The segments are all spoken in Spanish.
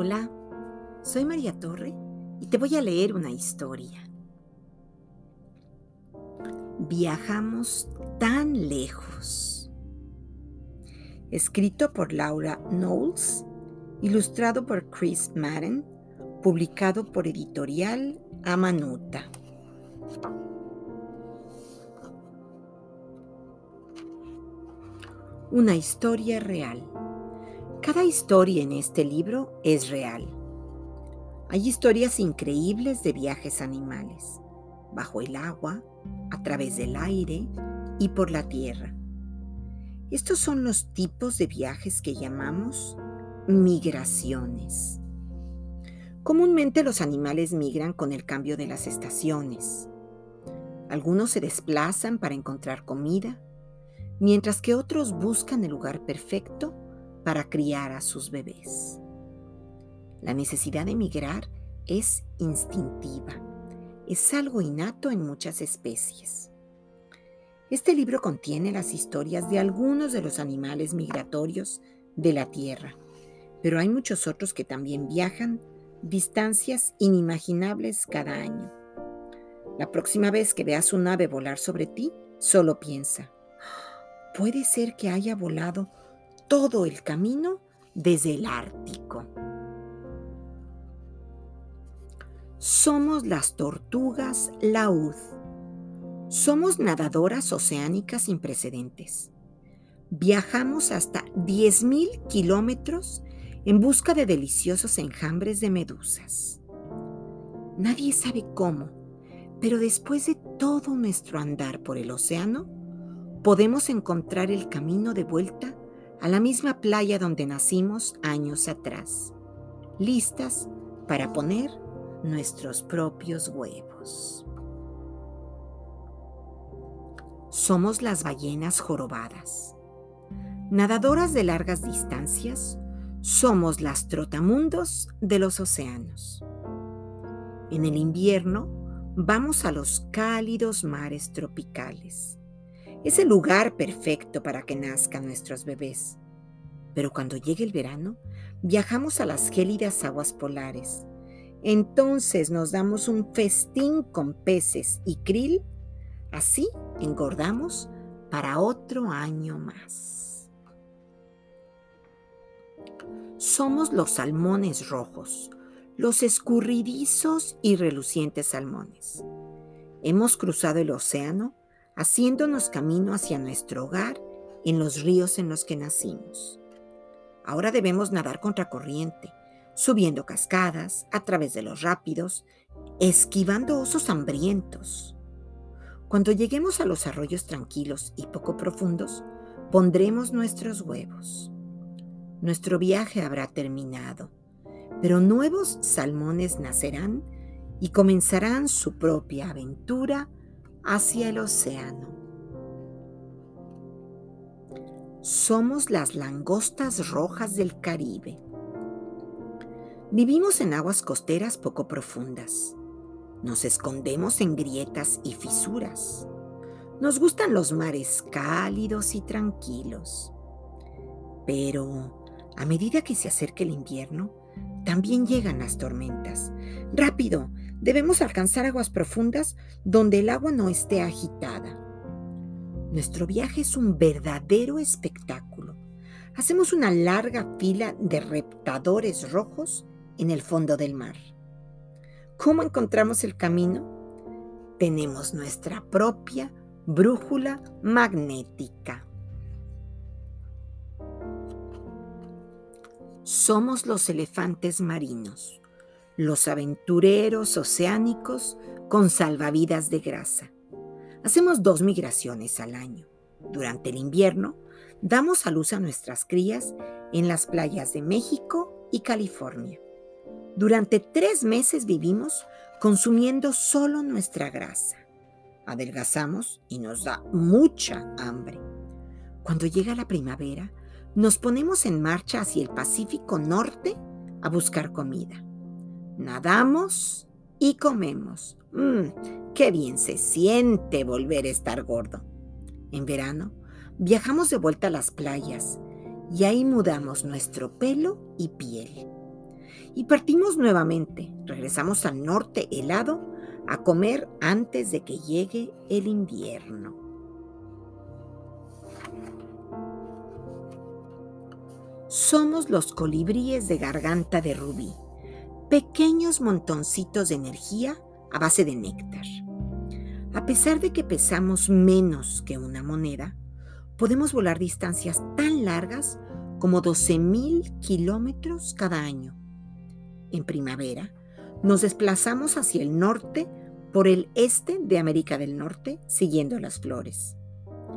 Hola, soy María Torre y te voy a leer una historia. Viajamos tan lejos. Escrito por Laura Knowles, ilustrado por Chris Madden, publicado por editorial Amanuta. Una historia real. Cada historia en este libro es real. Hay historias increíbles de viajes animales, bajo el agua, a través del aire y por la tierra. Estos son los tipos de viajes que llamamos migraciones. Comúnmente los animales migran con el cambio de las estaciones. Algunos se desplazan para encontrar comida, mientras que otros buscan el lugar perfecto para criar a sus bebés. La necesidad de migrar es instintiva, es algo innato en muchas especies. Este libro contiene las historias de algunos de los animales migratorios de la Tierra, pero hay muchos otros que también viajan distancias inimaginables cada año. La próxima vez que veas un ave volar sobre ti, solo piensa, puede ser que haya volado todo el camino desde el Ártico. Somos las tortugas laúd. Somos nadadoras oceánicas sin precedentes. Viajamos hasta 10.000 kilómetros en busca de deliciosos enjambres de medusas. Nadie sabe cómo, pero después de todo nuestro andar por el océano, podemos encontrar el camino de vuelta a la misma playa donde nacimos años atrás, listas para poner nuestros propios huevos. Somos las ballenas jorobadas. Nadadoras de largas distancias, somos las trotamundos de los océanos. En el invierno vamos a los cálidos mares tropicales es el lugar perfecto para que nazcan nuestros bebés. Pero cuando llegue el verano, viajamos a las gélidas aguas polares. Entonces nos damos un festín con peces y krill. Así engordamos para otro año más. Somos los salmones rojos, los escurridizos y relucientes salmones. Hemos cruzado el océano haciéndonos camino hacia nuestro hogar en los ríos en los que nacimos. Ahora debemos nadar contracorriente, subiendo cascadas, a través de los rápidos, esquivando osos hambrientos. Cuando lleguemos a los arroyos tranquilos y poco profundos, pondremos nuestros huevos. Nuestro viaje habrá terminado, pero nuevos salmones nacerán y comenzarán su propia aventura hacia el océano. Somos las langostas rojas del Caribe. Vivimos en aguas costeras poco profundas. Nos escondemos en grietas y fisuras. Nos gustan los mares cálidos y tranquilos. Pero a medida que se acerca el invierno, también llegan las tormentas. Rápido, debemos alcanzar aguas profundas donde el agua no esté agitada. Nuestro viaje es un verdadero espectáculo. Hacemos una larga fila de reptadores rojos en el fondo del mar. ¿Cómo encontramos el camino? Tenemos nuestra propia brújula magnética. Somos los elefantes marinos los aventureros oceánicos con salvavidas de grasa. Hacemos dos migraciones al año. Durante el invierno, damos a luz a nuestras crías en las playas de México y California. Durante tres meses vivimos consumiendo solo nuestra grasa. Adelgazamos y nos da mucha hambre. Cuando llega la primavera, nos ponemos en marcha hacia el Pacífico Norte a buscar comida nadamos y comemos. Mmm, qué bien se siente volver a estar gordo. En verano, viajamos de vuelta a las playas y ahí mudamos nuestro pelo y piel. y partimos nuevamente. Regresamos al norte helado a comer antes de que llegue el invierno. Somos los colibríes de garganta de rubí, pequeños montoncitos de energía a base de néctar. A pesar de que pesamos menos que una moneda, podemos volar distancias tan largas como 12.000 kilómetros cada año. En primavera, nos desplazamos hacia el norte por el este de América del Norte siguiendo las flores.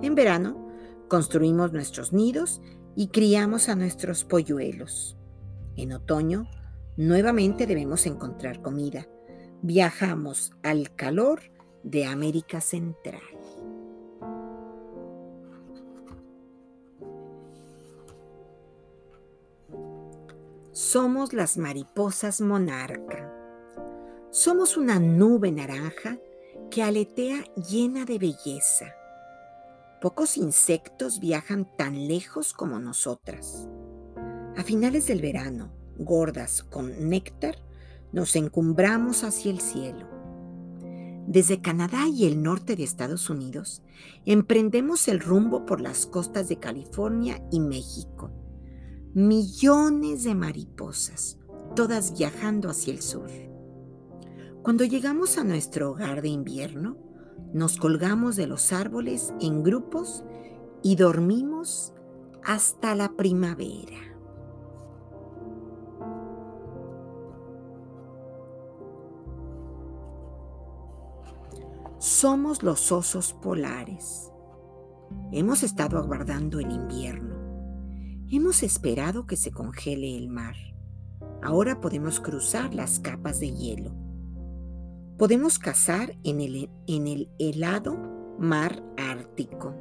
En verano, construimos nuestros nidos y criamos a nuestros polluelos. En otoño, nuevamente debemos encontrar comida. Viajamos al calor de América Central. Somos las mariposas monarca. Somos una nube naranja que aletea llena de belleza. Pocos insectos viajan tan lejos como nosotras. A finales del verano, gordas con néctar, nos encumbramos hacia el cielo. Desde Canadá y el norte de Estados Unidos, emprendemos el rumbo por las costas de California y México. Millones de mariposas, todas viajando hacia el sur. Cuando llegamos a nuestro hogar de invierno, nos colgamos de los árboles en grupos y dormimos hasta la primavera. Somos los osos polares. Hemos estado aguardando el invierno. Hemos esperado que se congele el mar. Ahora podemos cruzar las capas de hielo. Podemos cazar en el, en el helado mar ártico.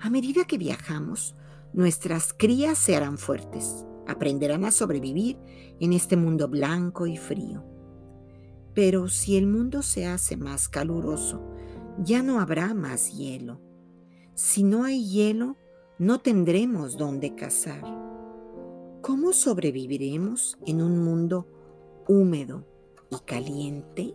A medida que viajamos, nuestras crías se harán fuertes, aprenderán a sobrevivir en este mundo blanco y frío. Pero si el mundo se hace más caluroso, ya no habrá más hielo. Si no hay hielo, no tendremos dónde cazar. ¿Cómo sobreviviremos en un mundo húmedo y caliente?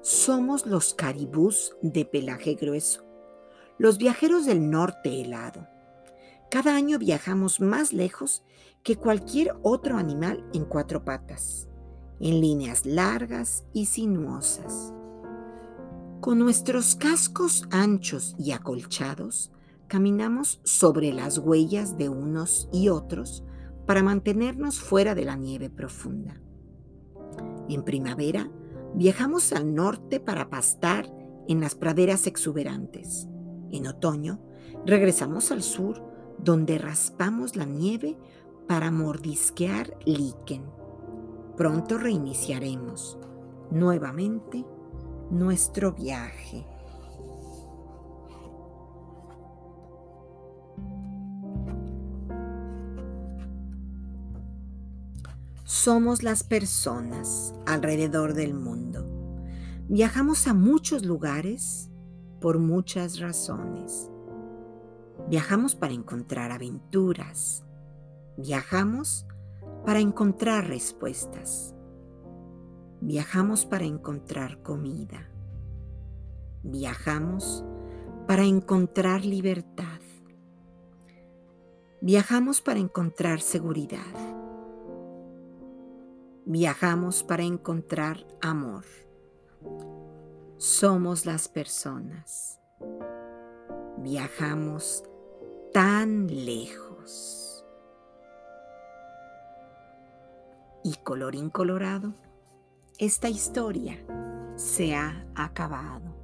Somos los caribús de pelaje grueso, los viajeros del norte helado. Cada año viajamos más lejos que cualquier otro animal en cuatro patas, en líneas largas y sinuosas. Con nuestros cascos anchos y acolchados, caminamos sobre las huellas de unos y otros para mantenernos fuera de la nieve profunda. En primavera, viajamos al norte para pastar en las praderas exuberantes. En otoño, regresamos al sur, donde raspamos la nieve para mordisquear líquen. Pronto reiniciaremos nuevamente nuestro viaje. Somos las personas alrededor del mundo. Viajamos a muchos lugares por muchas razones. Viajamos para encontrar aventuras, Viajamos para encontrar respuestas. Viajamos para encontrar comida. Viajamos para encontrar libertad. Viajamos para encontrar seguridad. Viajamos para encontrar amor. Somos las personas. Viajamos tan lejos. y colorín colorado, esta historia se ha acabado.